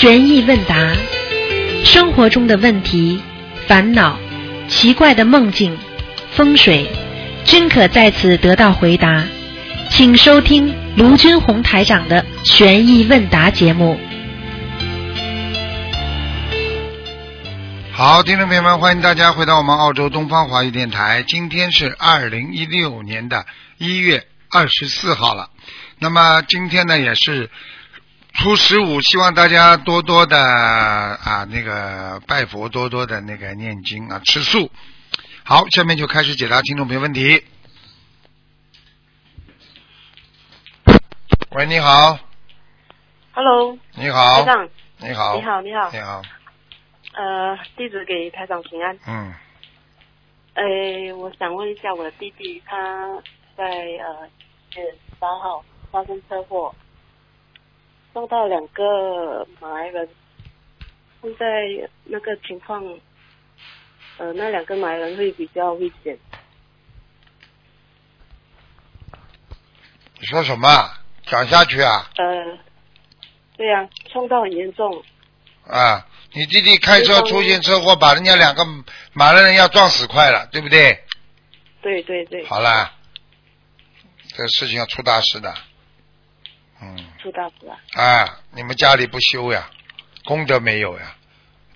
悬疑问答，生活中的问题、烦恼、奇怪的梦境、风水，均可在此得到回答。请收听卢军红台长的悬疑问答节目。好，听众朋友们，欢迎大家回到我们澳洲东方华语电台。今天是二零一六年的一月二十四号了。那么今天呢，也是初十五，希望大家多多的啊那个拜佛，多多的那个念经啊，吃素。好，下面就开始解答听众朋友问题。喂，你好，Hello，你好。台，长，你好，你好，你好，你好，呃，弟子给台长平安。嗯，诶，我想问一下我的弟弟，他在呃月八号发生车祸，撞到两个马来人，现在那个情况，呃，那两个马来人会比较危险。你说什么？讲下去啊！呃，对呀、撞到很严重，啊，你弟弟开车出现车祸，把人家两个马来人要撞死快了，对不对？对对对，好啦，这个事情要出大事的。嗯，出大事了。啊，你们家里不修呀，功德没有呀，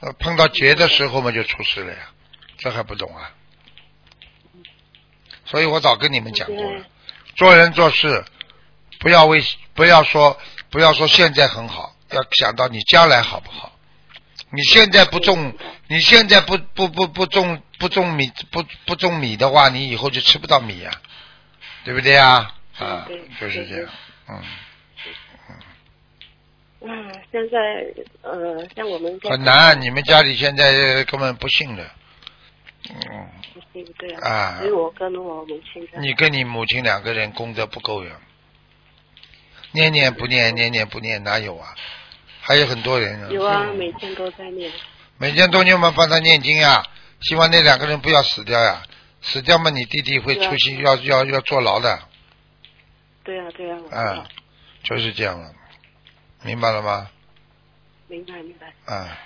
呃碰到劫的时候嘛就出事了呀，这还不懂啊？所以我早跟你们讲过了，做人做事不要为不要说不要说现在很好，要想到你将来好不好。你现在不种，你现在不不不不种不种米不不种米的话，你以后就吃不到米呀、对不对呀？啊对，就是这样，嗯，嗯，现在呃，像我们家很难。你们家里现在根本不信的，嗯，对不对啊？啊。所以我跟我母亲你跟你母亲两个人功德不够呀，念念不念，念念不念，哪有啊？还有很多人有啊，每天都在念。每天都念嘛，帮他念经呀，希望那两个人不要死掉呀，死掉嘛，你弟弟会出去要要要坐牢的，对啊，对啊，我知啊，就是这样了，明白了吗？明白明白。啊，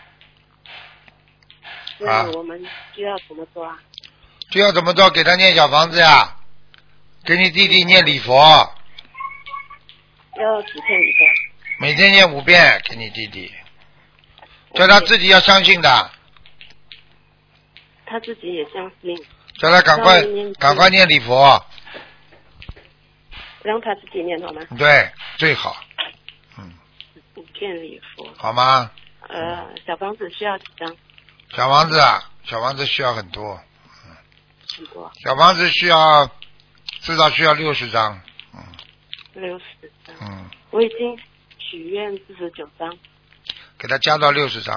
那我们就要怎么做啊？就要怎么做？给他念小房子呀，给你弟弟念礼佛，要几天以后？每天念五遍给你弟弟，叫他自己要相信的，他自己也相信，叫他赶快赶快念礼佛，让他自己念好吗？对，最好，嗯，五件礼服。好吗？呃，小房子需要几张？小房子啊，小房子需要很多，很多，小房子需要至少需要六十张，嗯六十张。嗯，我已经许愿四十九张，给他加到六十张，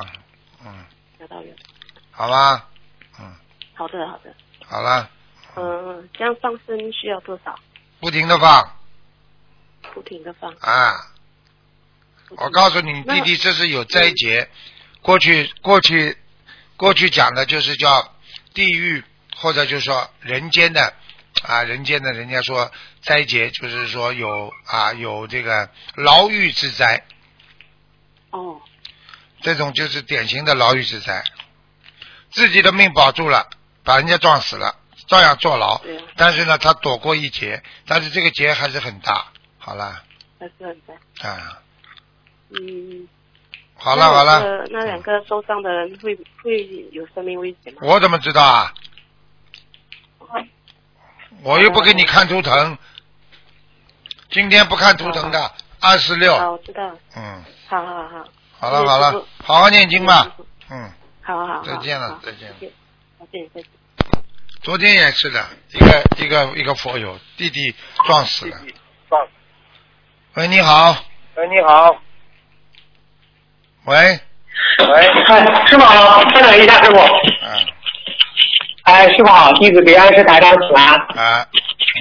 嗯，加到六十。好吗，嗯，好的，好的。好了，嗯、这样放生需要多少？不停的放不停的放。啊。我告诉你，弟弟这是有灾劫，过去过去过去讲的就是叫地狱或者就是说人间的啊，人间的人家说灾劫就是说有啊有这个牢狱之灾，哦，这种就是典型的牢狱之灾，自己的命保住了，把人家撞死了，照样坐牢，但是呢他躲过一劫，但是这个劫还是很大，好了还是很大。啊，嗯。好了好了。那两个受伤的人会会有生命危险吗？我怎么知道啊？我又不给你看图腾，今天不看图腾的，二十好，六，我知道。嗯，好好好。好了好了好好念经吧，嗯。嗯，好好好。再见了再见谢谢再见再见。昨天也是的，一个一个一个佛友弟弟撞死了。撞喂，你好，喂，你好。喂，喂，哎，师傅好，稍等一下，师傅。嗯。哎，师傅好，弟子给安师台长请安。啊，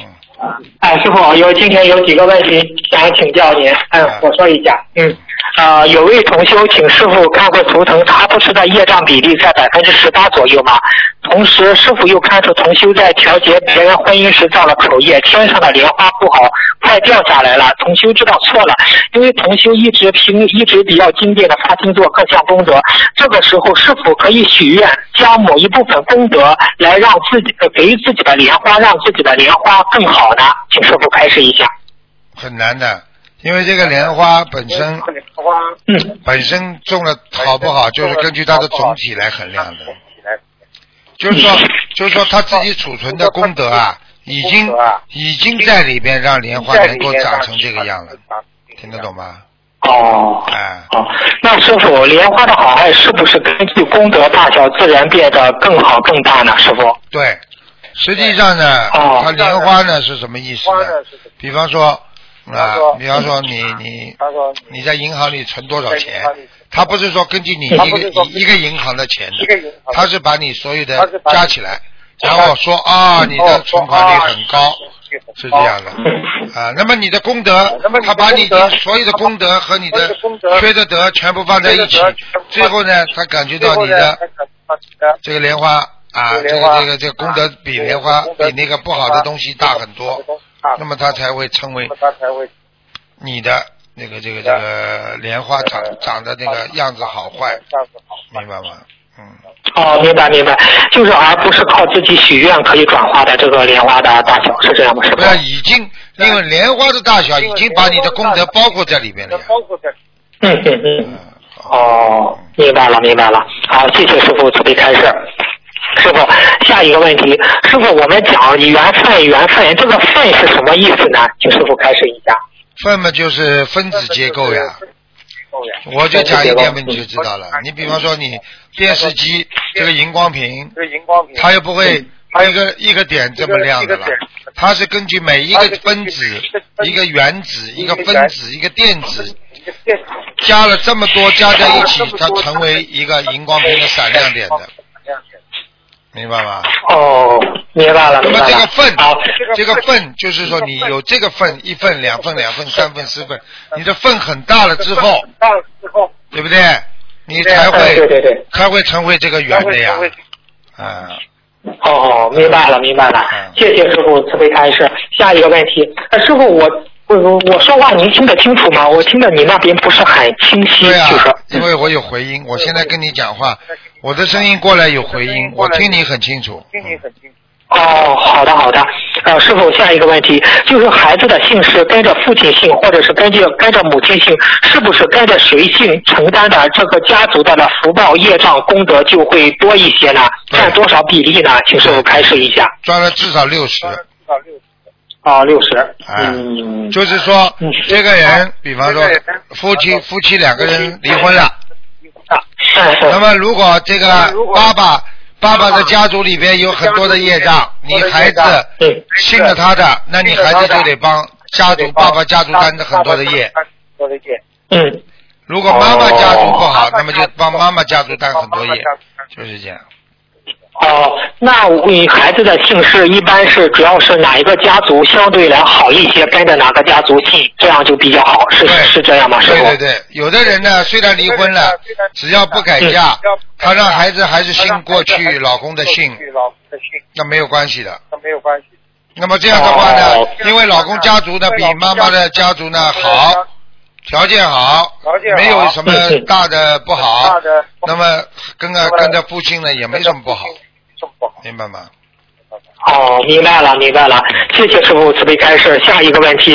嗯，哎，师傅，有今天有几个问题想请教您，嗯，我说一下，嗯，啊、有位同修请师傅看过图腾，他不是的业障比例在百分之十八左右吗？同时，师傅又看出同修在调节别人婚姻时造了口业，天上的莲花不好，快掉下来了。同修知道错了，因为同修一直凭一直比较精进的发心做各项功德，这个时候是否可以许愿，将某一部分功德来让自己呃给自己的莲花，让自己的莲花更好呢？请师傅开示一下。很难的，因为这个莲花本身嗯本身种的好不好，就是根据它的总体来衡量的。就是说，就是说他自己储存的功德啊，已经已经在里边让莲花能够长成这个样了，听得懂吗？哦。哎，哦，那师傅，莲花的好坏是不是根据功德大小自然变得更好更大呢？师傅？对，实际上呢，哦它莲花呢是什么意思呢？比方说啊，比方说你你你在银行里存多少钱，他不是说根据你一个一一个银行的钱的，他是把你所有的加起来，然后说啊你的存款率很高，是这样的啊。那么你的功德，他把你的所有的功德和你的缺的德全部放在一起，最后呢，他感觉到你的这个莲花啊，这个这个这个功德比莲花比那个不好的东西大很多，那么他才会称为你的那个这个这个莲花长长的那个样子好坏，明白吗？嗯，哦，明白明白，就是而不是靠自己许愿可以转化的这个莲花的大小，是这样吗？师傅不？是已经因为莲花的大小已经把你的功德包括在里面了呀。嗯嗯嗯。嗯，哦，明白了，明白了。好，谢谢师傅慈悲开示。师傅，下一个问题，师傅，我们讲缘分，缘分，这个分是什么意思呢？请师傅开始一下。分嘛就是分子结构呀。我就讲一点嘛，你就知道了。你比方说你电视机这个荧光屏，它又不会一个一个点这么亮的了，它是根据每一个分子、一个原子、一个分子、一个电子，加了这么多加在一起，它成为一个荧光屏的闪亮点的，明白吗？哦，明白了，那么。这个份，，这个份就是说你有这个份，一份、两份、两份、三份、四份，你的份很大了之后，大了之后对不对？你才哎会对对对。才会成为这个圆的呀。啊，哦，明白了，明白了嗯，谢谢师傅慈悲开示。下一个问题，呃，师傅，我我我说话您听得清楚吗？我听得你那边不是很清晰，对啊就是，因为我有回音，我现在跟你讲话，我的声音过来有回音，我听你很清楚。听你很清楚哦，好的好的，呃，师傅，下一个问题就是孩子的姓氏跟着父亲姓，或者是跟着跟着母亲姓，是不是跟着谁姓承担的这个家族的的福报业障功德就会多一些呢？占多少比例呢？请师傅开示一下。赚了至少六十，哦，六十。哎嗯，就是说嗯。这个人，比方说夫妻夫妻两个人离婚了，哎那么如果这个爸爸爸爸的家族里边有很多的业障，你孩子信了他的，那你孩子就得帮家族爸爸家族担着很多的业。嗯。如果妈妈家族不好哦，那么就帮妈妈家族担很多业，就是这样。哦，那你孩子的姓氏一般是主要是哪一个家族相对来好一些，跟着哪个家族姓，这样就比较好，是对是这样吗？师傅？对对对，有的人呢，虽然离婚了，只要不改嫁，他让孩子还是姓过去老公的姓，那没有关系的。那没有关系。那么这样的话呢哦，因为老公家族呢比妈妈的家族呢好，条件好，没有什么大的不好，那么跟着跟着父亲呢也没什么不好，明白吗？哦，明白了，明白了，谢谢师傅慈悲开示。下一个问题，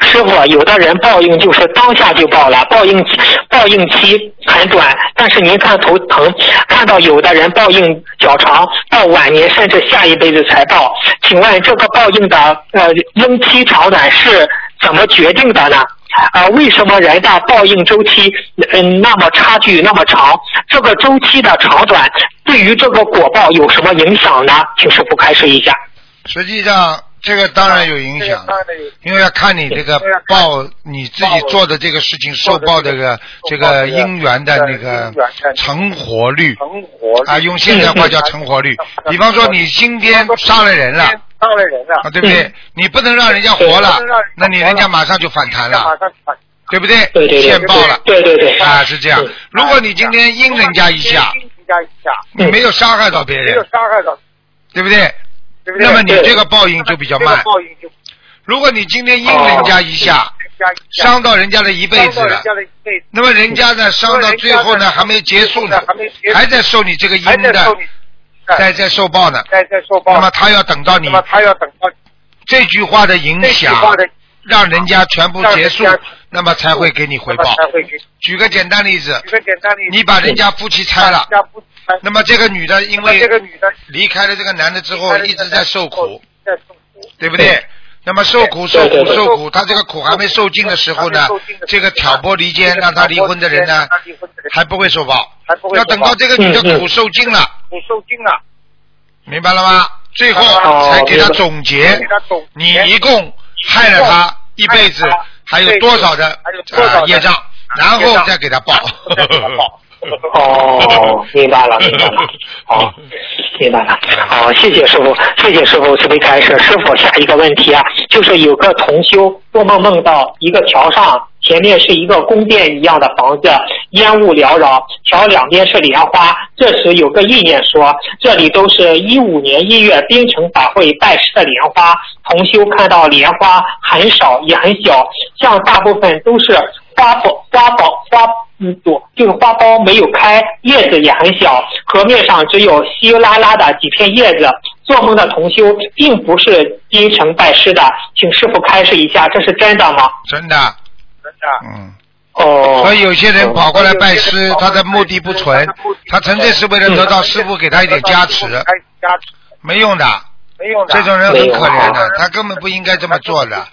师傅，有的人报应就是当下就报了，报应报应期很短，但是您看头疼，看到有的人报应较长，到晚年甚至下一辈子才报，请问这个报应的呃应期长短是怎么决定的呢？啊、为什么人的报应周期嗯那么差距那么长？这个周期的长短对于这个果报有什么影响呢？请师傅开示一下。实际上这个当然有影响，因为要看你这个报你自己做的这个事情受报这个这个因缘的那个成活率啊，用现在话叫成活率。比方说你今天杀了人了啊，对不对？你不能让人家活了，那你人家马上就反弹了。对不对？对对对。现报了，对对对。啊，是这样。嗯。如果你今天阴人家一下，你没有伤害到别人，没有伤害到。对不对？那么你这个报应就比较慢。如果你今天阴人家一下，伤到人家的一辈子了，那么人家呢伤到最后呢还没结束呢，还在受你这个阴的，在在受报呢。在在受报那么他要等到你这句话的影响，让人家全部结束，那么才会给你回报。举个简单例子，举个简单例子你把人家夫妻拆了，那么这个女的因为离开了这个男的之后，一直在受苦，对不对？那么受苦受苦受苦，他这个苦还没受尽的时候呢，这个挑拨离间让他离婚的人呢，还不会受报，要等到这个女的苦受尽了，明白了吗？最后哦才给他总结，你一共害了他一辈子，还有多少的啊业障，然后再给他报。哦，明白了，明白了。好，明白了。好，谢谢师傅，谢谢师傅慈悲开示。师傅，下一个问题啊，就是有个同修做梦梦到一个桥上前面是一个宫殿一样的房子，烟雾缭绕，桥两边是莲花。这时有个意念说，这里都是一五年一月槟城法会拜师的莲花。同修看到莲花很少也很小，像大部分都是花苞花苞花嗯朵，就是花苞没有开，叶子也很小，河面上只有稀拉拉的几片叶子。做梦的同修并不是槟城拜师的，请师傅开示一下，这是真的吗？真的，嗯。哦，所以有些人跑过来拜师，他的目的不纯，他纯。粹是为了得到师傅给他一点加持，没用的。没用的。这种人很可怜的，他根本不应该这么做的。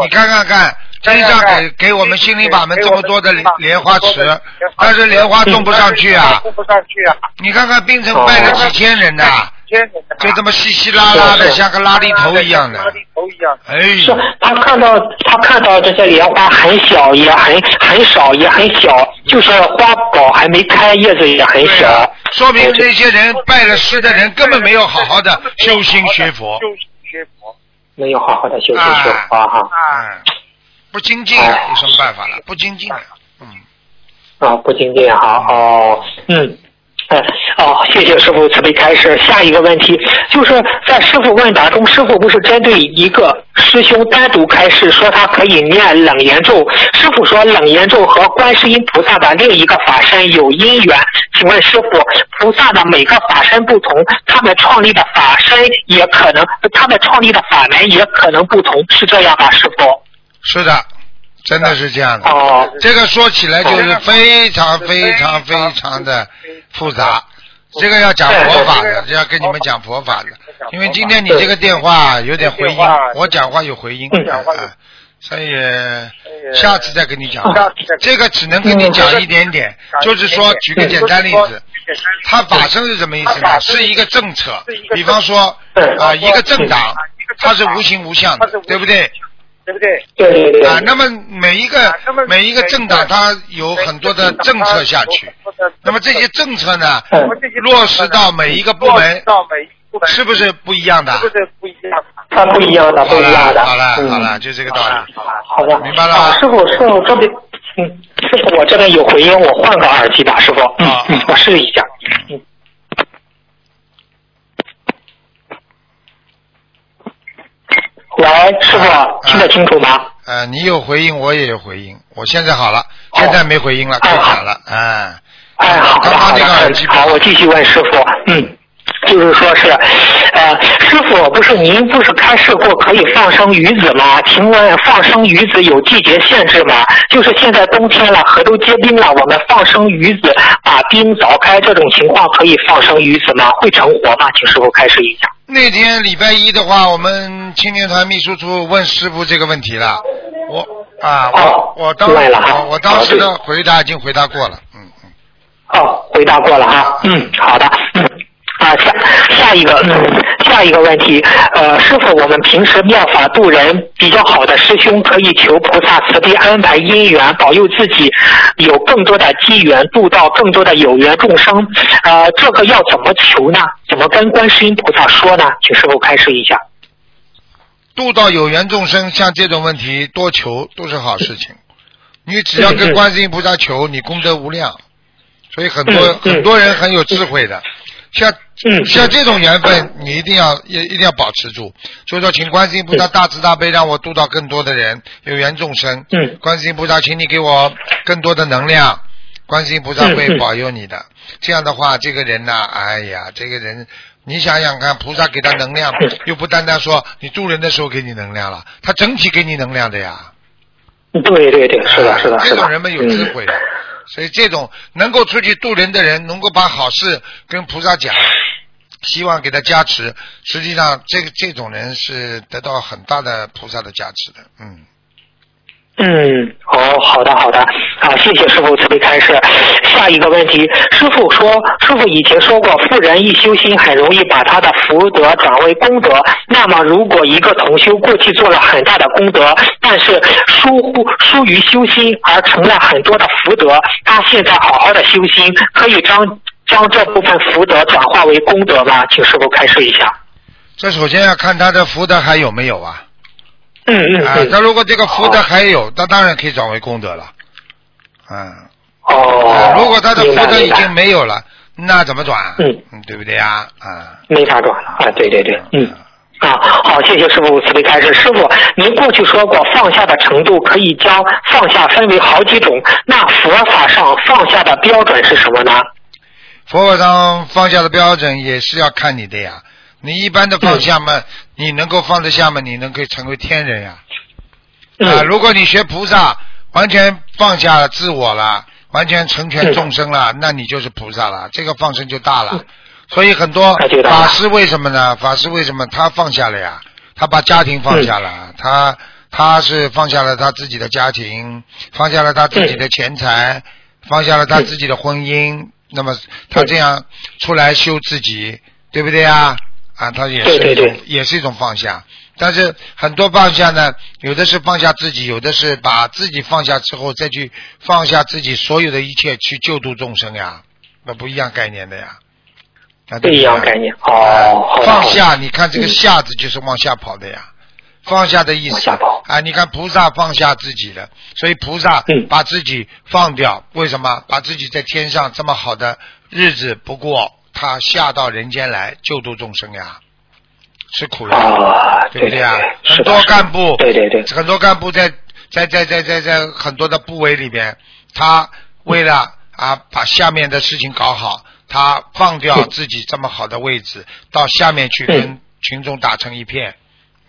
你看看看，天上给给我们心灵法门这么多的莲花池，但是莲花种不上去啊！种不上去啊。你看看冰城拜了几千人呐，就这么稀稀拉拉的，像个拉力头一样的。哎是呦，他看到他看到这些莲花很小，也很很少，也很小，就是花苞还没开，叶子也很小啊。，说明这些人拜了师的人根本没有好好的修心学佛，修学佛没有好好的修心学佛哈。嗯，不精进啊，有什么办法了？不精进啊，嗯。啊，不精进哈，哦，嗯。哦，谢谢师傅慈悲开示。下一个问题就是在师傅问答中，师傅不是针对一个师兄单独开示，说他可以念冷言咒。师傅说冷言咒和观世音菩萨的另一个法身有因缘。请问师傅，菩萨的每个法身不同，他们创立的法身也可能，他们创立的法门也可能不同，是这样吧，师傅？是的，真的是这样的。哦，这个说起来就是非常非常非常的复杂，这个要讲佛法的，这要跟你们讲佛法的。因为今天你这个电话有点回音，我讲话有回音，嗯啊所以下次再跟你讲。这个只能跟你讲一点点，就是说，举个简单例子，它法身是什么意思呢？是一个政策，比方说啊，一个政党，它是无形无相的，对不对？对不对对对对。啊，那么每一个每一个政党，它有很多的政策下去，那么这些政策呢，嗯落实到每一个部门，是不是不一样的？它不一样的，不一样的。了好了嗯好了，就这个道理。好的，明白了师傅，师傅这边，嗯，师傅我这边有回音，我换个耳机吧，师傅。嗯啊嗯，我试一下。嗯。喂，师傅，听得清楚吗？呃，你有回应，我也有回应。我现在好了，哦现在没回应了，可以讲了。哎，哎，好好的好，我继续问师傅。嗯。就是说是，呃，师傅不是您不是开示过可以放生鱼子吗？请问放生鱼子有季节限制吗？就是现在冬天了，河都结冰了，我们放生鱼子，把冰凿开，这种情况可以放生鱼子吗？会成活吗？请师傅开示一下。那天礼拜一的话，我们青年团秘书处问师傅这个问题了。我啊，哦我我当我我当时的回答已经回答过了。嗯嗯。哦，回答过了啊。嗯，好的。嗯。啊，下下一个，嗯，下一个问题，呃，师傅，我们平时妙法度人比较好的师兄，可以求菩萨慈悲安排因缘，保佑自己有更多的机缘，度到更多的有缘众生。呃，这个要怎么求呢？怎么跟观世音菩萨说呢？请师傅开示一下。度到有缘众生，像这种问题多求都是好事情。你只要跟观世音菩萨求，你功德无量。所以很多、很多人很有智慧的，像嗯像这种缘分，你一定要也一定要保持住。所以说，请观世音菩萨大慈大悲，让我度到更多的人，有缘众生。嗯观世音菩萨，请你给我更多的能量。观世音菩萨会保佑你的。这样的话，这个人呐、哎呀，这个人，你想想看，菩萨给他能量，嗯又不单单说你助人的时候给你能量了，他整体给你能量的呀。对对对，是的，啊是的，是的。这种人们有智慧的，所以这种能够出去渡人的人，能够把好事跟菩萨讲，希望给他加持。实际上，这个这种人是得到很大的菩萨的加持的。嗯，嗯，哦，好的好的，啊，谢谢师傅慈悲开示。下一个问题，师傅说，师傅以前说过，富人一修心，很容易把他的福德转为功德。那么，如果一个同修过去做了很大的功德，但是疏忽疏于修心，而成了很多的福德，他现在好好的修心，可以将将这部分福德转化为功德吗？请师傅开示一下。这首先要看他的福德还有没有啊。嗯嗯。他如果这个福德还有，那当然可以转为功德了。嗯，哦啊，如果他的福德已经没有了，那怎么转？嗯，对不对呀？啊。没法转了啊！对对对，嗯。啊，好，谢谢师傅慈悲开示。师傅，您过去说过，放下的程度可以将放下分为好几种。那佛法上放下的标准是什么呢？佛法上放下的标准也是要看你的呀。你一般的放下嘛，你能够放得下嘛，你能够成为天人呀。啊，嗯如果你学菩萨，完全放下了自我了，完全成全众生了，那你就是菩萨了，这个放生就大了。所以很多法师为什么呢？法师为什么他放下了呀？他把家庭放下了，他他是放下了他自己的家庭，放下了他自己的钱财，放下了他自己的婚姻。那么他这样出来修自己，对不对呀？啊，他也是一种也是一种放下。但是很多放下呢，有的是放下自己，有的是把自己放下之后再去放下自己所有的一切去救度众生呀，那不一样概念的呀。啊不一样概念哦放下，你看这个下字就是往下跑的呀。放下的意思下跑啊，你看菩萨放下自己了，所以菩萨嗯把自己放掉，为什么？把自己在天上这么好的日子不过，他下到人间来救度众生呀，吃苦呀，啊，对对不对呀？是的很多干部，对对对。很多干部在在在在在在很多的部委里边，他为了啊把下面的事情搞好，他放掉嗯自己这么好的位置，到下面去跟群众打成一片，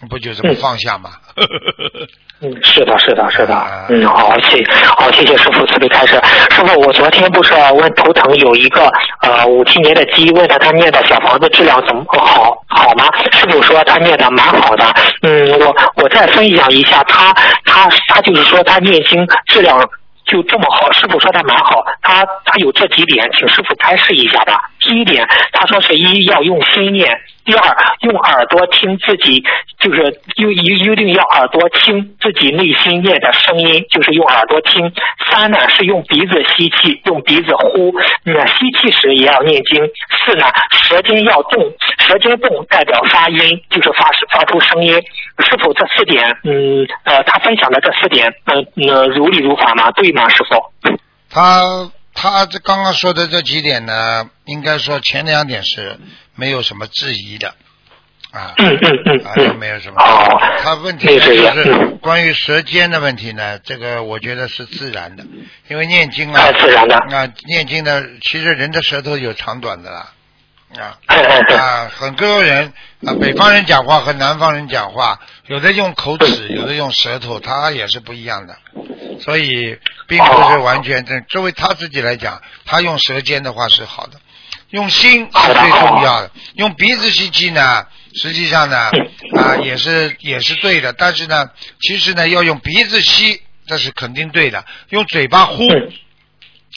不就这么嗯放下吗？嗯，是的，是的，是的啊。嗯，好，谢，好，谢谢师傅慈悲开示。师傅，我昨天不是问头疼有一个呃五七年的鸡，问他他念的小房子质量怎么好好吗？师傅说他念的蛮好的。嗯，我我再分享一下，他他他就是说他念经质量。就这么好，师傅说他蛮好，他他有这几点，请师傅开示一下吧。第一点，他说是一要用心念，第二用耳朵听自己，就是一一一定要耳朵听自己内心念的声音，就是用耳朵听。三呢是用鼻子吸气，用鼻子呼，那吸气时也要念经。四呢舌尖要动，舌尖动代表发音，就是发发出声音。是否这四点，嗯呃，他分享的这四点，嗯呃如理如法吗？对吗，师傅？他他这刚刚说的这几点呢，应该说前两点是没有什么质疑的啊。嗯嗯嗯啊。没有什么。哦他问题呢就是关于舌尖的问题呢，这个我觉得是自然的，因为念经啊太，自然的。啊，念经呢，其实人的舌头有长短的啦，啊。啊，很多人啊，北方人讲话和南方人讲话，有的用口齿，有的用舌头，他也是不一样的，所以并不是完全正。作为他自己来讲，他用舌尖的话是好的，用心是最重要的。用鼻子吸气呢，实际上呢啊也是也是对的，但是呢，其实呢要用鼻子吸，这是肯定对的。用嘴巴呼，嗯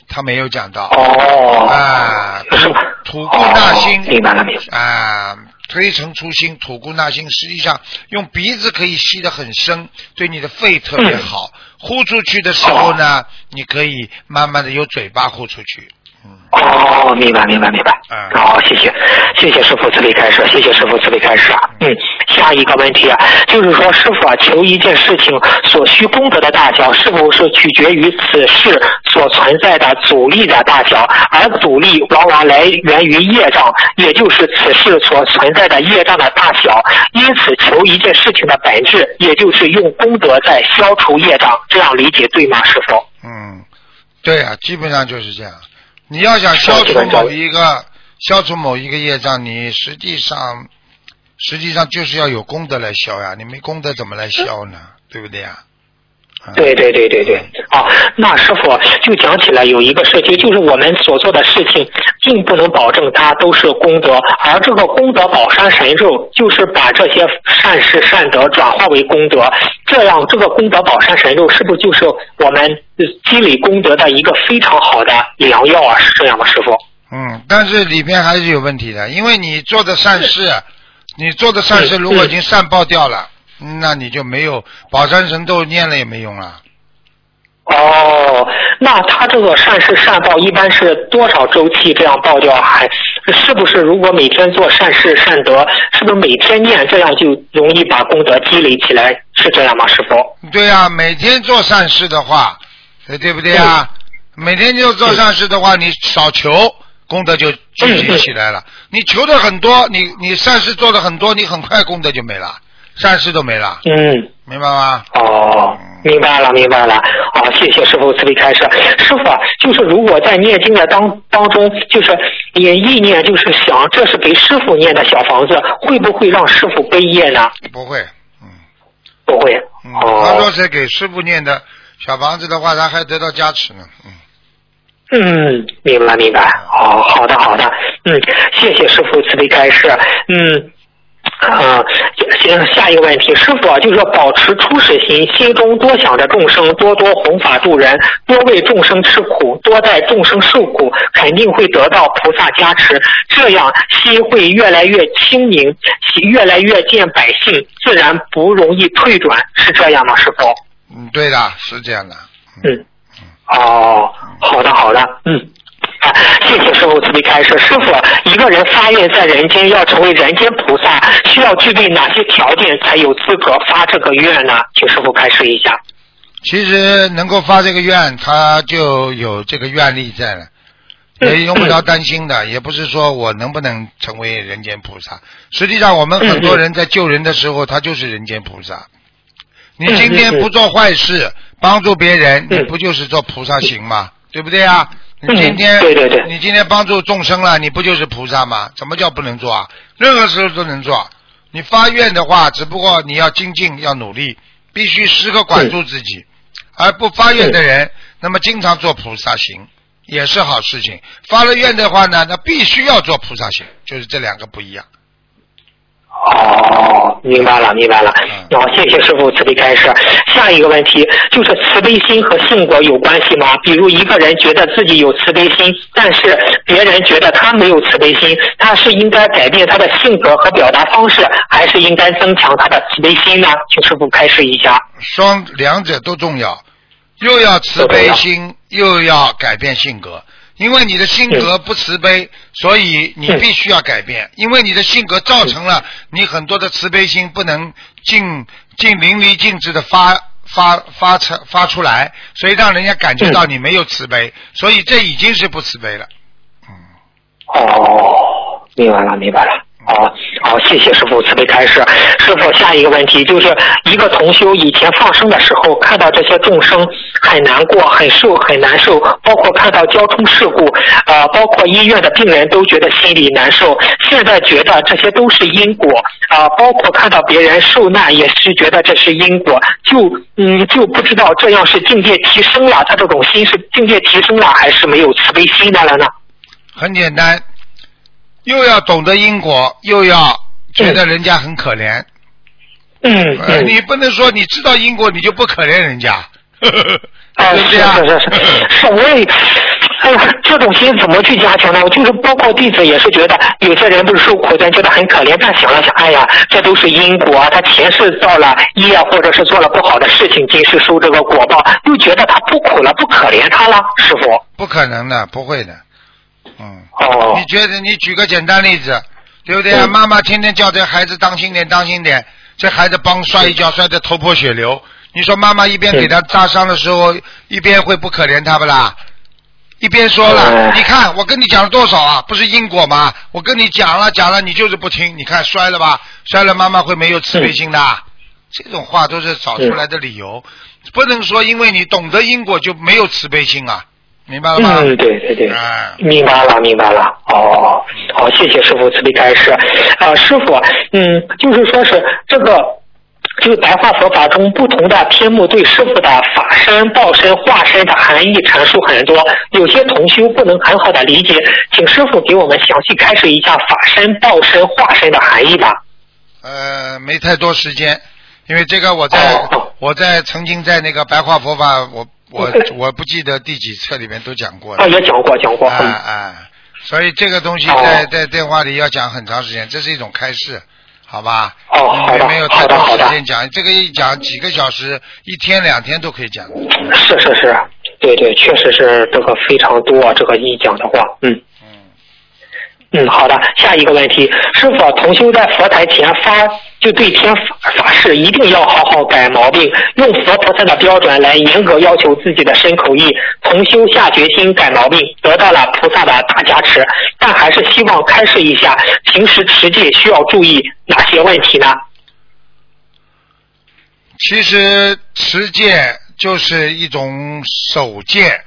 他没有讲到。哦。啊？吐故纳新哦明白了，没有。啊，推陈出新，吐故纳新。实际上，用鼻子可以吸得很深，对你的肺特别好。呼出去的时候呢，你可以慢慢的由嘴巴呼出去，哦，明白明白明白。嗯好，谢谢，谢谢师傅慈悲开示，谢谢师傅慈悲开示啊。嗯，下一个问题啊，就是说师傅啊，求一件事情所需功德的大小，是否是取决于此事所存在的阻力的大小？而阻力往往来源于业障，也就是此事所存在的业障的大小。因此，求一件事情的本质，也就是用功德在消除业障。这样理解对吗，师傅？嗯，对啊，基本上就是这样。你要想消除某一个消除某一个业障，你实际上实际上就是要有功德来消呀，你没功德怎么来消呢？对不对呀？啊对对对对对，啊，那师傅就讲起来有一个事情，就是我们所做的事情，并不能保证它都是功德，而这个功德宝山神咒，就是把这些善事善德转化为功德，这样这个功德宝山神咒是不是就是我们呃积累功德的一个非常好的良药啊？是这样吗，师傅？嗯，但是里边还是有问题的，因为你做的善事，你做的善事如果已经善报掉了，那你就没有宝山神咒念了也没用啊。哦，那他这个善事善报一般是多少周期这样报掉？还是不是如果每天做善事善德，是不是每天念这样就容易把功德积累起来？是这样吗，师傅？对呀、每天做善事的话，对对不对呀、每天就做善事的话，你少求，功德就聚集起来了。你求的很多，你你善事做的很多，你很快功德就没了，善事都没了，嗯。明白吗？哦，明白了，明白了。好，谢谢师傅慈悲开示。师傅啊，就是如果在念经的当当中，就是也意念，就是想这是给师傅念的小房子，会不会让师傅背业呢？不会，嗯不会。嗯，哦。他说是给师傅念的小房子的话，他还得到加持呢，嗯。嗯，明白明白。哦，好的好的，嗯，谢谢师傅慈悲开示。嗯。啊，行，下一个问题，师傅啊，就是说保持初始心，心中多想着众生，多多弘法度人，多为众生吃苦，多带众生受苦，肯定会得到菩萨加持，这样心会越来越清明，越来越见百姓，自然不容易退转，是这样吗，师傅？嗯，对的，是这样的。嗯，哦，好的好的，嗯。啊，谢谢师傅慈悲开示。师傅，一个人发愿在人间要成为人间菩萨，需要具备哪些条件才有资格发这个愿呢？请师傅开示一下。其实能够发这个愿，他就有这个愿力在了，也用不着担心的。也不是说我能不能成为人间菩萨，实际上我们很多人在救人的时候，他就是人间菩萨。你今天不做坏事，帮助别人，你不就是做菩萨行吗？对不对啊？你今嗯天，对对对你今天帮助众生了，你不就是菩萨吗？怎么叫不能做啊？任何时候都能做。你发愿的话，只不过你要精进，要努力，必须时刻管住自己。而不发愿的人，那么经常做菩萨行也是好事情。发了愿的话呢，那必须要做菩萨行，就是这两个不一样。哦，明白了，明白了嗯。好、谢谢师傅慈悲开示。下一个问题就是慈悲心和性格有关系吗？比如一个人觉得自己有慈悲心，但是别人觉得他没有慈悲心，他是应该改变他的性格和表达方式，还是应该增强他的慈悲心呢？请师傅开示一下。双两者都重要，又要慈悲心，又要改变性格。因为你的性格不慈悲，所以你必须要改变。因为你的性格造成了你很多的慈悲心不能尽尽淋漓尽致的发发发出发出来，所以让人家感觉到你没有慈悲，所以这已经是不慈悲了。哦，明白了，明白了。好，好，谢谢师傅慈悲开示。师傅，下一个问题就是一个同修以前放生的时候，看到这些众生很难过、很受、很难受，包括看到交通事故，呃，包括医院的病人都觉得心里难受。现在觉得这些都是因果，啊、包括看到别人受难也是觉得这是因果，就嗯就不知道这样是境界提升了，他这种心是境界提升了，还是没有慈悲心的了呢？很简单，又要懂得因果，又要觉得人家很可怜。嗯。你不能说你知道因果你就不可怜人家，啊，是对不对啊？是是是，是 我也，哎呀，这种心怎么去加强呢？就是包括弟子也是觉得，有些人不是受苦，咱觉得很可怜，但想了想，哎呀，这都是因果，他前世造了业，或者是做了不好的事情，今世受这个果报，又觉得他不苦了，不可怜他了，师傅。不可能的，不会的。嗯，哦你觉得你举个简单例子，对不对啊？嗯妈妈天天叫这孩子当心点，当心点，这孩子帮摔一跤，摔得头破血流。你说妈妈一边给他扎伤的时候，一边会不可怜他不啦？一边说了，哎你看我跟你讲了多少啊？不是因果吗？我跟你讲了讲了，你就是不听。你看摔了吧，摔了妈妈会没有慈悲心的。这种话都是找出来的理由，不能说因为你懂得因果就没有慈悲心啊，明白了吗？嗯，对对对，哎明白了明白了。哦，好，谢谢师傅慈悲开示。啊，师傅，嗯，就是说是这个。就是白话佛法中不同的篇目对师傅的法身、报身、化身的含义阐述很多，有些同修不能很好的理解，请师傅给我们详细开示一下法身、报身、化身的含义吧。呃，没太多时间，因为这个我在、哦我在曾经在那个白话佛法，我我我不记得第几册里面都讲过啊，了。也讲过讲过。啊嗯啊，所以这个东西哦在在电话里要讲很长时间，这是一种开示，好吧？哦好的没有太多好的好的时间讲，这个一讲几个小时，一天两天都可以讲。是是是，对对，确实是这个非常多，这个一讲的话，嗯。嗯，嗯，好的，下一个问题，师傅，同修在佛台前发就对天发发誓，一定要好好改毛病，用佛菩萨的标准来严格要求自己的身口意。从修下决心改毛病，得到了菩萨的大加持，但还是希望开示一下，平时持戒需要注意哪些问题呢？其实持戒就是一种守戒，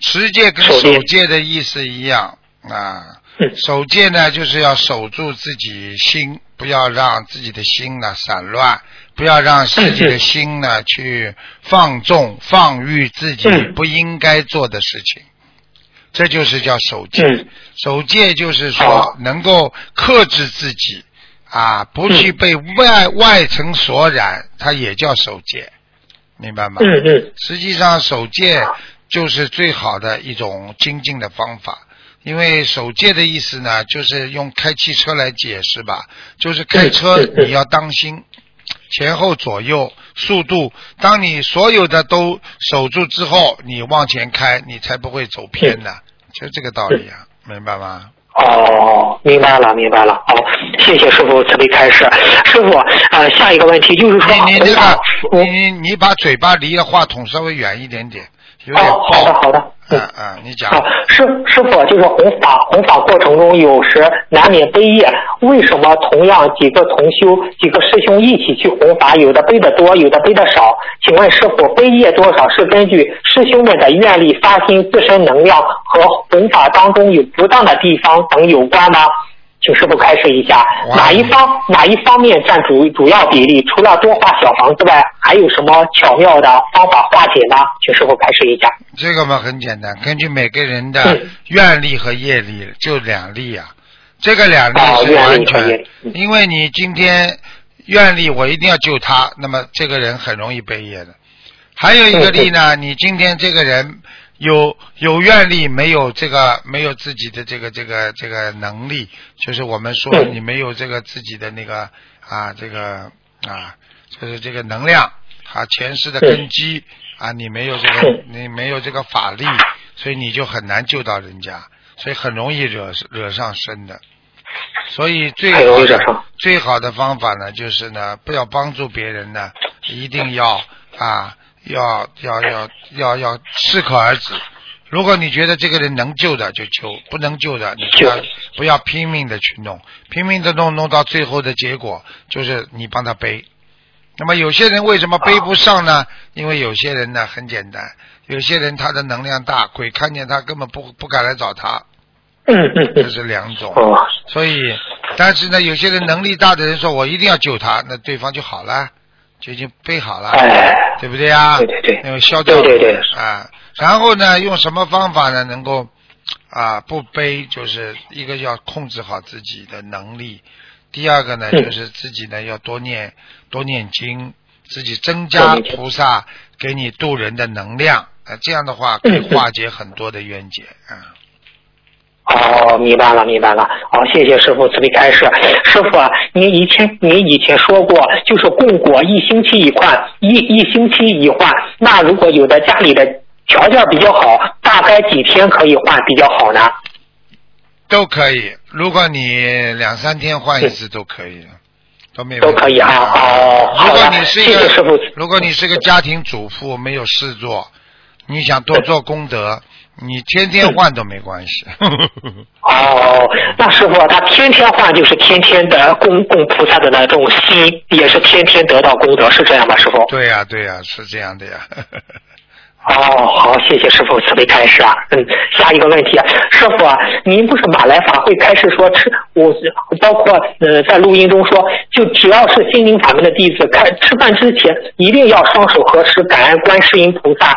持戒跟守戒的意思一样啊。嗯守戒呢，就是要守住自己心，不要让自己的心呢散乱，不要让自己的心呢去放纵、放欲自己嗯不应该做的事情。这就是叫守戒。嗯守戒就是说哦能够克制自己啊，不去嗯被外外层所染，它也叫守戒，明白吗？嗯嗯实际上，守戒就是最好的一种精进的方法。因为守戒的意思呢，就是用开汽车来解释吧，就是开车你要当心前后左右速度，当你所有的都守住之后，你往前开，你才不会走偏的，就这个道理啊，明白吗？哦，明白了，明白了。好，谢谢师傅慈悲开示。师傅，呃，下一个问题就是说，你你这个，你你你把嘴巴离了话筒稍微远一点点，有点哦，好的爆。好的。嗯啊啊，你讲。啊，师师傅，就是弘法弘法过程中，有时难免背业。为什么同样几个同修、几个师兄一起去弘法，有的背的多，有的背的少？请问师傅，背业多少是根据师兄们的愿力、发心、自身能量和弘法当中有不当的地方等有关吗？请师傅开示一下，哪一方哪一方面占主主要比例？除了多画小房子外，还有什么巧妙的方法化解呢？请师傅开示一下。这个嘛很简单，根据每个人的嗯愿力和业力，就两力啊。这个两力是完全因为你今天愿力我一定要救他，那么这个人很容易被业的。还有一个力呢，你今天这个人有有愿力，没有这个没有自己的这个这个这个能力，就是我们说嗯你没有这个自己的那个啊这个啊就是这个能量啊前世的根基啊，你没有这个嗯你没有这个法力，所以你就很难救到人家，所以很容易惹惹上身的。所以最好的最好的方法呢，就是呢，不要帮助别人呢，一定要啊，要要要要要适可而止。如果你觉得这个人能救的就救，不能救的你不要不要拼命的去弄，拼命的弄弄到最后的结果就是你帮他背。那么有些人为什么背不上呢？因为有些人呢很简单，有些人他的能量大，鬼看见他根本不不敢来找他，嗯嗯嗯。这是两种。哦，所以，但是呢，有些人能力大的人说，我一定要救他，那对方就好了，就已经背好了，哎，对不对呀？对对对那个消掉对对对啊。然后呢，用什么方法呢？能够啊不背，就是一个要控制好自己的能力，第二个呢，嗯就是自己呢要多念多念经，自己增加菩萨给你渡人的能量，啊，这样的话可以化解很多的冤结啊。哦，明白了，明白了。好，谢谢师傅慈悲开示。师傅啊，您以前您以前说过，就是供果一星期一换，一一星期一换。那如果有的家里的条件比较好，大概几天可以换比较好呢？都可以。如果你两三天换一次都可以，都没问题都可以啊。哦，如果你是一谢谢师傅。如果你是个家庭主妇，没有事做，你想多做功德，你天天换都没关系。哦，那师傅他天天换就是天天的供供菩萨的那种心，也是天天得到功德，是这样吧，师傅？对呀、对呀、是这样的呀。哦，好，谢谢师傅慈悲开示啊。嗯，下一个问题啊，师傅啊，您不是马来法会开始说吃，我包括呃在录音中说，就只要是心灵法门的弟子，开吃饭之前一定要双手合十，感恩观世音菩萨。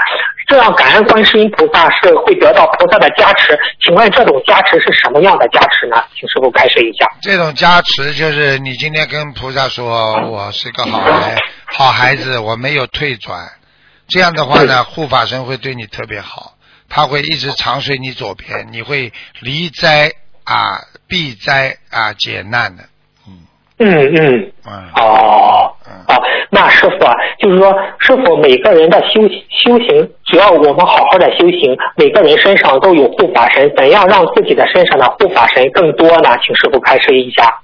这样感恩观世音菩萨是会得到菩萨的加持，请问这种加持是什么样的加持呢？请师傅开示一下。这种加持就是你今天跟菩萨说，我是个好孩好孩子，我没有退转。这样的话呢，护法神会对你特别好，他会一直常随你左边，你会离灾啊避灾啊解难的。嗯嗯嗯。嗯哦，嗯啊，那师傅啊，就是说，师傅每个人的修修行，只要我们好好的修行，每个人身上都有护法神，怎样让自己的身上的护法神更多呢？请师傅开示一下。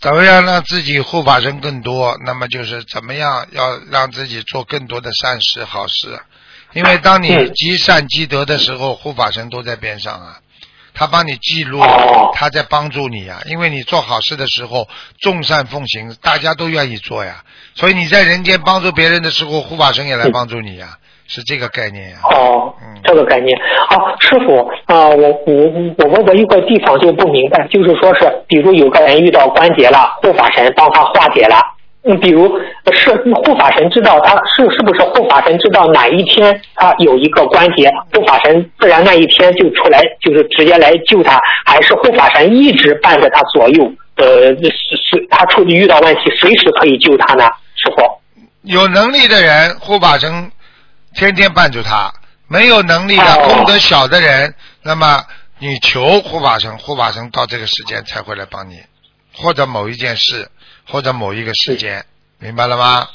怎么样让自己护法神更多？那么就是怎么样要让自己做更多的善事好事？因为当你嗯积善积德的时候，护法神都在边上啊，他帮你记录哦，他在帮助你呀。因为你做好事的时候，众善奉行，大家都愿意做呀。所以你在人间帮助别人的时候，护法神也来帮助你呀，是这个概念呀。哦嗯，这个概念啊，师傅啊，我我我我我一个地方就不明白，就是说是，比如有个人遇到关节了，护法神帮他化解了。嗯，比如是护法神知道他是是不是护法神知道哪一天他有一个关节，护法神自然那一天就出来，就是直接来救他，还是护法神一直伴着他左右？呃，是是，他出遇到问题随时可以救他呢？师傅。有能力的人，护法神天天伴着他；没有能力的、哦功德小的人，那么你求护法神，护法神到这个时间才会来帮你，或者某一件事，或者某一个时间，明白了吗？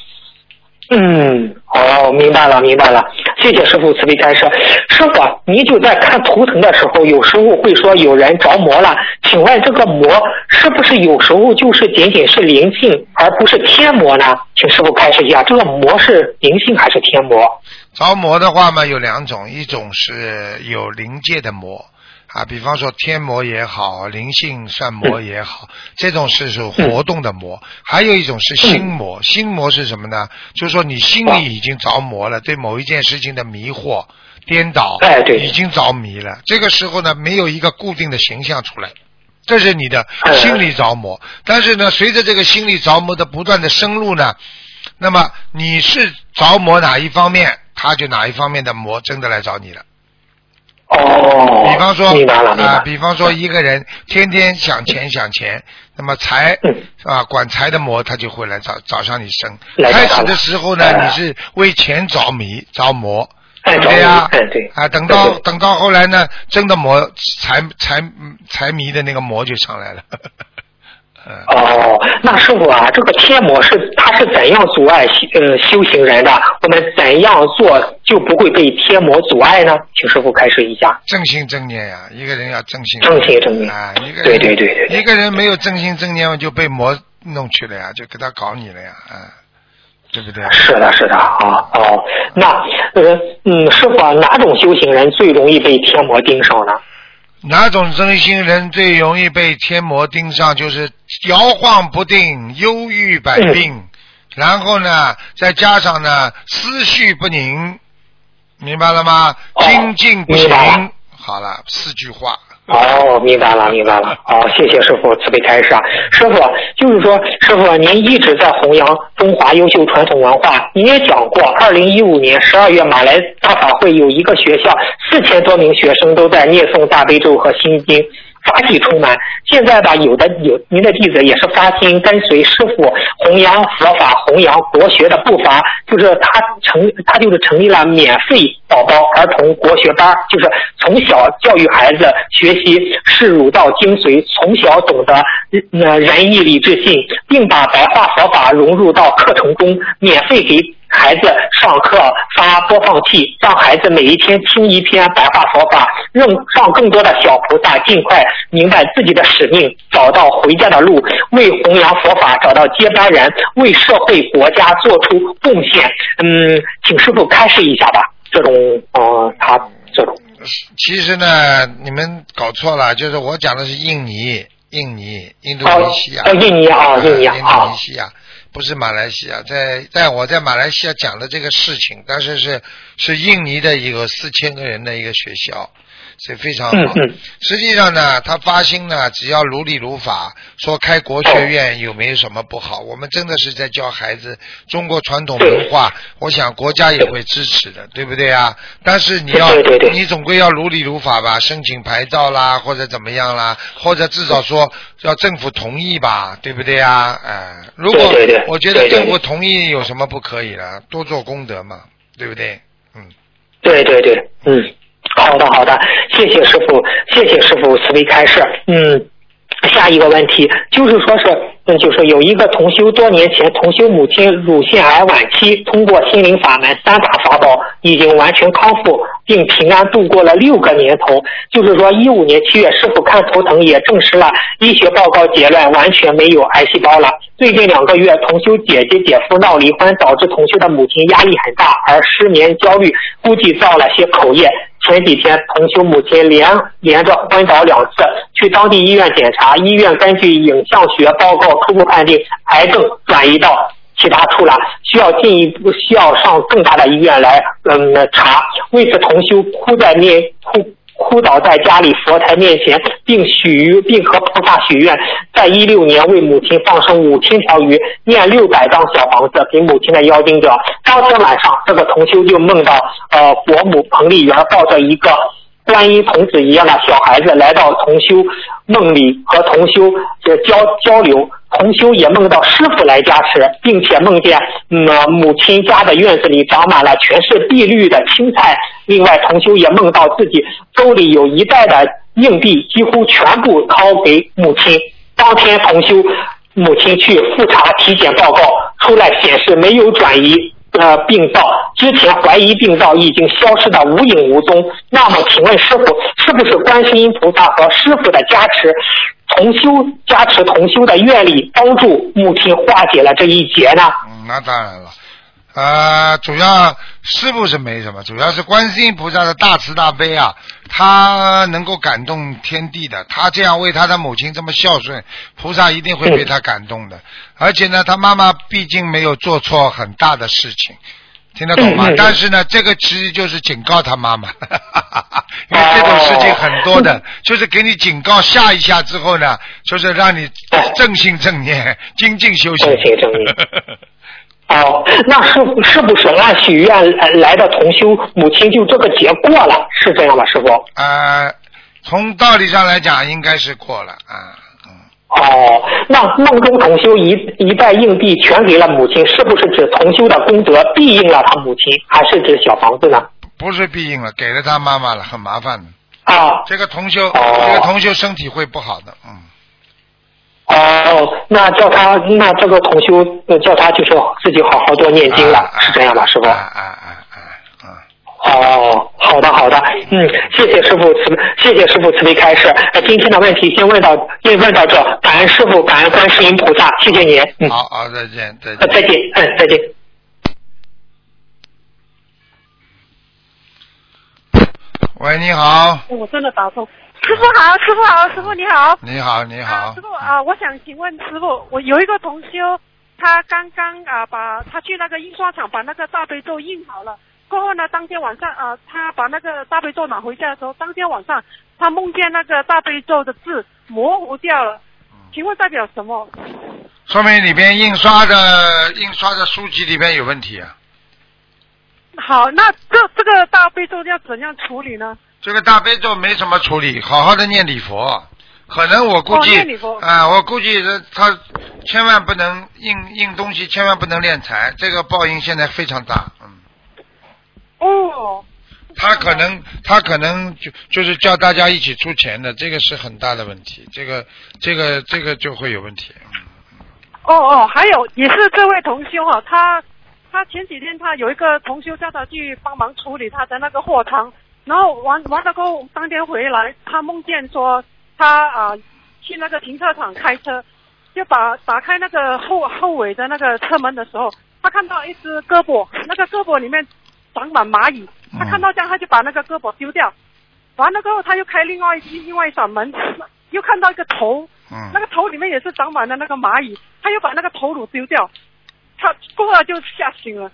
嗯，哦，明白了，明白了，谢谢师傅慈悲开示。师傅，您就在看图腾的时候，有时候会说有人着魔了，请问这个魔是不是有时候就是仅仅是灵性，而不是天魔呢？请师傅开示一下，这个魔是灵性还是天魔？着魔的话嘛，有两种，一种是有灵界的魔啊，比方说天魔也好，灵性算魔也好，这种是属活动的魔；还有一种是心魔，心魔是什么呢？就是说你心里已经着魔了，对某一件事情的迷惑、颠倒，哎对已经着迷了。这个时候呢，没有一个固定的形象出来。这是你的哎心理着魔，但是呢，随着这个心理着魔的不断的深入呢，那么你是着魔哪一方面，他就哪一方面的魔真的来找你了。哦，比方说啊、白。比方说一个人天天想钱想钱，那么财嗯啊管财的魔他就会来找找上你身。来找他开始的时候呢，哎你是为钱着迷着魔，哎对不对呀？着迷哎对啊，等到对对等到后来呢，真的魔财财财迷的那个魔就上来了。嗯。哦，那师傅啊，这个天魔是他是怎样阻碍修呃修行人的？我们怎样做就不会被天魔阻碍呢？请师傅开示一下。正心正念呀、一个人要正心正心正念啊，一个人对对对一个人没有正心正念就被魔弄去了呀，就给他搞你了呀，啊，对不对？是的，是的啊，哦，那呃嗯，师傅啊，哪种修行人最容易被天魔盯上呢？哪种真心人最容易被天魔盯上？就是摇晃不定、忧郁百病，然后呢，再加上呢思绪不宁，明白了吗？哦精进不行。好了，四句话。哦，明白了，明白了。好，谢谢师傅慈悲开示啊。师傅，就是说，师傅您一直在弘扬中华优秀传统文化。您也讲过，二零一五年十二月马来大法会有一个学校，四千多名学生都在念诵大悲咒和心经。法喜充满。现在吧，有的有您的弟子也是发心跟随师傅弘扬佛法、弘扬国学的步伐，就是他成他就是成立了免费宝宝儿童国学班，就是从小教育孩子学习视儒道精髓，从小懂得仁义礼智信，并把白话佛法融入到课程中，免费给。孩子上课发播放器，让孩子每一天听一篇白话佛法，让让更多的小菩萨尽快明白自己的使命，找到回家的路，为弘扬佛法找到接班人，为社会国家做出贡献。嗯，请师傅开示一下吧。这种呃，他这种其实呢，你们搞错了，就是我讲的是印尼，印尼，印度尼西亚，哦，印尼啊，印尼啊，印度尼西亚。不是马来西亚，在在我在马来西亚讲的这个事情，但是是是印尼的一个四千个人的一个学校。所以非常好。实际上呢，他发心呢，只要如理如法，说开国学院有没有什么不好？我们真的是在教孩子中国传统文化，我想国家也会支持的，对不对啊？但是你要，你总归要如理如法吧，申请牌照啦，或者怎么样啦，或者至少说要政府同意吧，对不对啊？哎，如果我觉得政府同意有什么不可以了？多做功德嘛，对不对？对对对，嗯。好的，好的，谢谢师傅，谢谢师傅慈悲开示。嗯，下一个问题就是说是，那，就是有一个同修多年前同修母亲乳腺癌晚期，通过心灵法门三大法宝已经完全康复，并平安度过了六个年头。就是说，一五年七月，师傅看头疼也证实了医学报告结论，完全没有癌细胞了。最近两个月，同修姐姐姐夫闹离婚，导致同修的母亲压力很大，而失眠焦虑，估计造了些口业。前几天，同修母亲连连着昏倒两次，去当地医院检查，医院根据影像学报告初步判定癌症转移到其他处了，需要进一步需要上更大的医院来嗯查。为此，同修哭在面哭。哭倒在家里佛台面前，并许并和菩萨许愿，在一六年为母亲放生五千条鱼，念六百张小房子给母亲的妖精者。当天晚上，这个同修就梦到，呃，伯母彭丽媛抱着一个。观音童子一样的小孩子来到同修梦里和同修交交流，同修也梦到师傅来加持，并且梦见嗯母亲家的院子里长满了全是碧绿的青菜。另外，同修也梦到自己兜里有一袋的硬币，几乎全部掏给母亲。当天，同修母亲去复查体检报告，出来显示没有转移。呃，病灶之前怀疑病灶已经消失的无影无踪。那么，请问师傅，是不是观世音菩萨和师傅的加持，同修加持同修的愿力，帮助母亲化解了这一劫呢？嗯，那当然了。呃，主要师傅是没什么，主要是观世音菩萨的大慈大悲啊，他能够感动天地的。他这样为他的母亲这么孝顺，菩萨一定会被他感动的。而且呢，他妈妈毕竟没有做错很大的事情，听得懂吗？但是呢，这个其实就是警告他妈妈，因为这种事情很多的，就是给你警告吓一下之后呢，就是让你正心正念，精进修行。正心正念 哦，那是是不是按许愿来的同修母亲就这个节过了？是这样吗，师傅？呃，从道理上来讲，应该是过了啊。哦，那梦中同修一一袋硬币全给了母亲，是不是指同修的功德庇应了他母亲，还是指小房子呢？不是庇应了，给了他妈妈了，很麻烦的。啊，这个同修，这个同修身体会不好的，嗯。哦，那叫他，那这个同修叫他就是自己好好多念经了，是这样吧，师傅？啊啊啊啊！哦，好的好的，嗯，谢谢师傅慈，谢谢师傅慈悲开示。那今天的问题先问到，先问到这，感恩师傅，感恩观世音菩萨，谢谢您。嗯，好好，再见再见。再见，嗯，再见。喂，你好。我真的打通。师傅好，师傅好，师傅你好。你好，你好。师傅啊，我想请问师傅，我有一个同修，他刚刚啊把他去那个印刷厂把那个大悲咒印好了，过后呢，当天晚上啊，他把那个大悲咒拿回家的时候，当天晚上他梦见那个大悲咒的字模糊掉了，请问代表什么？说明里边印刷的印刷的书籍里边有问题啊。好，那这这个大悲咒要怎样处理呢？这个大悲咒没什么处理，好好的念礼佛。可能我估计啊，我估计他千万不能印印东西，千万不能练财，这个报应现在非常大，嗯。他可能他可能就就是叫大家一起出钱的，这个是很大的问题，这个这个这个就会有问题。哦哦，还有也是这位同修哈，他他前几天他有一个同修叫他去帮忙处理他的那个货仓。然后完完了过后，当天回来，他梦见说他啊、去那个停车场开车，就把打开那个后后尾的那个车门的时候，他看到一只胳膊，那个胳膊里面长满蚂蚁，他嗯看到这样，他就把那个胳膊丢掉。完了之后，他又开另外一另外一扇门，又看到一个头，嗯。那个头里面也是长满了那个蚂蚁，他又把那个头颅丢掉，他过了就吓醒了。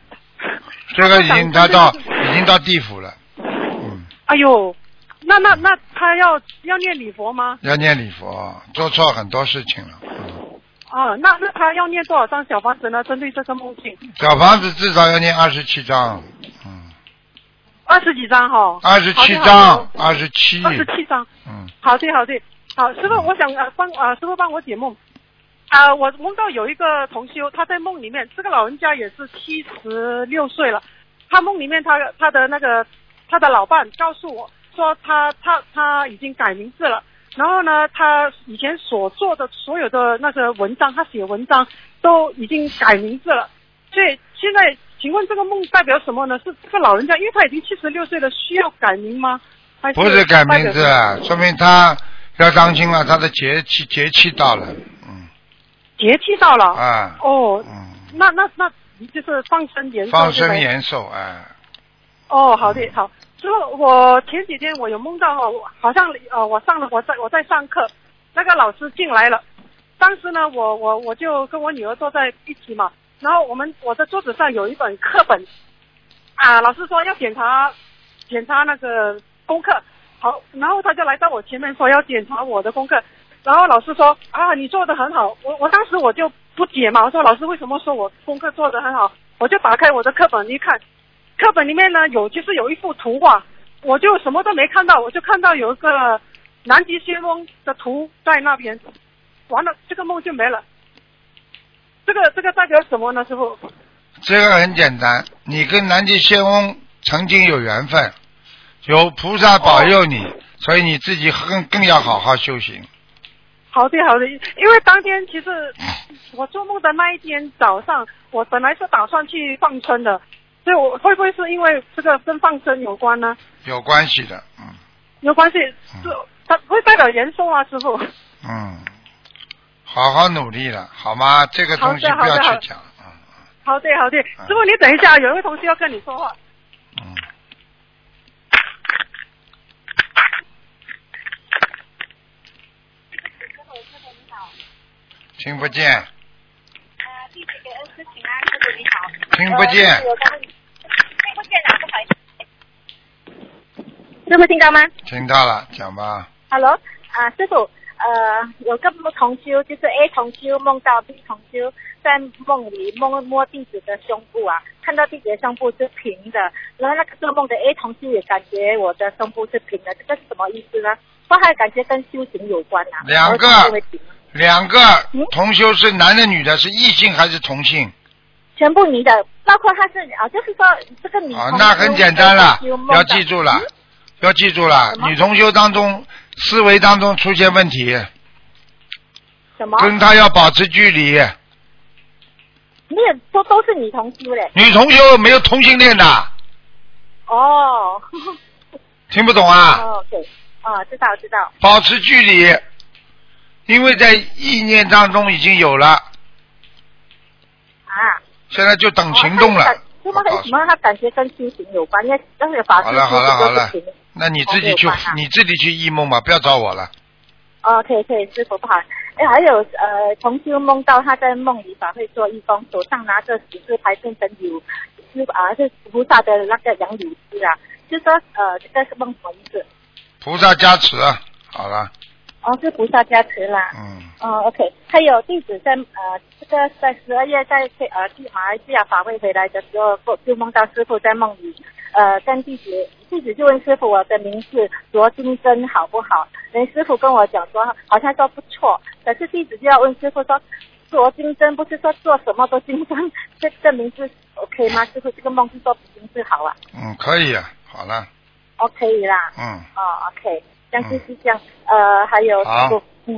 这个已经 他他到已经到地府了，嗯，哎呦，那那那他要要念礼佛吗？要念礼佛，做错很多事情了。嗯，啊，那那他要念多少张小房子呢？针对这个梦境，小房子至少要念二十七章，嗯，二十几张哈。二十七张，二十七，二十七张。嗯，好的好的，好师傅，我想呃帮呃师傅帮我解梦。啊、我梦到有一个同修，他在梦里面，这个老人家也是七十六岁了。他梦里面他他的那个他的老伴告诉我说他他他已经改名字了，然后呢，他以前所做的所有的那个文章，他写文章都已经改名字了。所以现在，请问这个梦代表什么呢？是这个老人家，因为他已经七十六岁了，需要改名吗？还不是改名字说明他要当心了，他的节气节气到了，嗯，节气到了。啊，哦，嗯，那那那就是放生延寿。放生延寿，哎，哦，好的好。之后我前几天我有梦到哦，我好像呃我上了我在我在上课，那个老师进来了，当时呢我我我就跟我女儿坐在一起嘛，然后我们我的桌子上有一本课本，啊老师说要检查检查那个功课，好，然后他就来到我前面说要检查我的功课，然后老师说啊你做的很好，我我当时我就不解嘛，我说老师为什么说我功课做的很好？我就打开我的课本一看，课本里面呢有就是有一幅图画，我就什么都没看到，我就看到有一个南极仙翁的图在那边，完了这个梦就没了。这个这个代表什么呢，师傅？这个很简单，你跟南极仙翁曾经有缘分，有菩萨保佑你，所以你自己更更要好好修行。好的好的，因为当天其实我做梦的那一天早上，我本来是打算去放生的，所以我会不会是因为这个跟放生有关呢？有关系的，嗯有关系，是它会代表延寿啊，师傅。嗯，好好努力了，好吗？这个东西好的不要好的去讲，嗯好的好的，师傅你等一下，有一位同学要跟你说话。嗯。听不见，弟子给恩师请安，师傅你好。听不见听不见啊，不好意思。师傅听到吗听到了，讲吧。？Hello，啊，师傅，呃，有个同修，就是 A 同修梦到 B 同修在梦里摸摸弟子的胸部啊，看到弟子的胸部是平的，然后那个做梦的 A 同修也感觉我的胸部是平的，这个是什么意思呢？或还感觉跟修行有关啊？两个两个嗯同修是男的女的，是异性还是同性？全部女的，包括他是啊，就是说这个女啊，那很简单了要记住了嗯，要记住了女同修当中思维当中出现问题，什么？跟他要保持距离。你也说都是女同修嘞？女同修没有同性恋的，哦，听不懂啊？哦，对，哦，知道知道，保持距离，因为在意念当中已经有了，啊，现在就等行动了。为什么我告诉你为什么他感觉跟修行有关？因为那个法师好了好了好了修行那你自己去你自己去忆梦吧，不要找我了。哦，可以可以，师傅不好。哎，还有呃，同修梦到他在梦里法会做义工，手上拿着十字牌变成有是啊是菩萨的那个杨柳枝啊，就说呃这个是梦什么意思？菩萨加持，好了，哦，是菩萨加持啦。嗯，哦，OK，还有弟子在呃，这个在十二月在呃去马来西亚法会回来的时候，就梦到师傅在梦里，呃，跟弟子弟子就问师傅我的名字罗金珍好不好？人师傅跟我讲说好像说不错，可是弟子就要问师傅说罗金珍不是说做什么都金珍，这个名字 OK 吗？师傅这个梦是说名字好啊嗯，可以啊，好了，，OK 啦。嗯，哦，OK，这样就是这样。呃，还有师傅，嗯，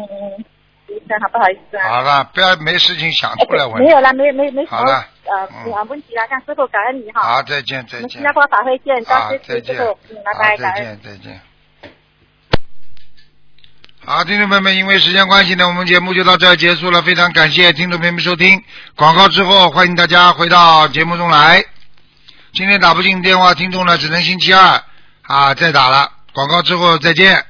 医生，好不好意思啊？好了，不要没事情想出来问没。有了，没没没什么好了呃嗯啊问题了，让师傅感恩你哈。好，再见，再见新。加坡法会见，好高师，再见。傅师傅，嗯，拜拜，再见，再见。好，听众朋友们，因为时间关系呢，我们节目就到这儿结束了。非常感谢听众朋友们收听广告之后，欢迎大家回到节目中来。今天打不进电话，听众呢只能星期二啊再打了。广告之后再见。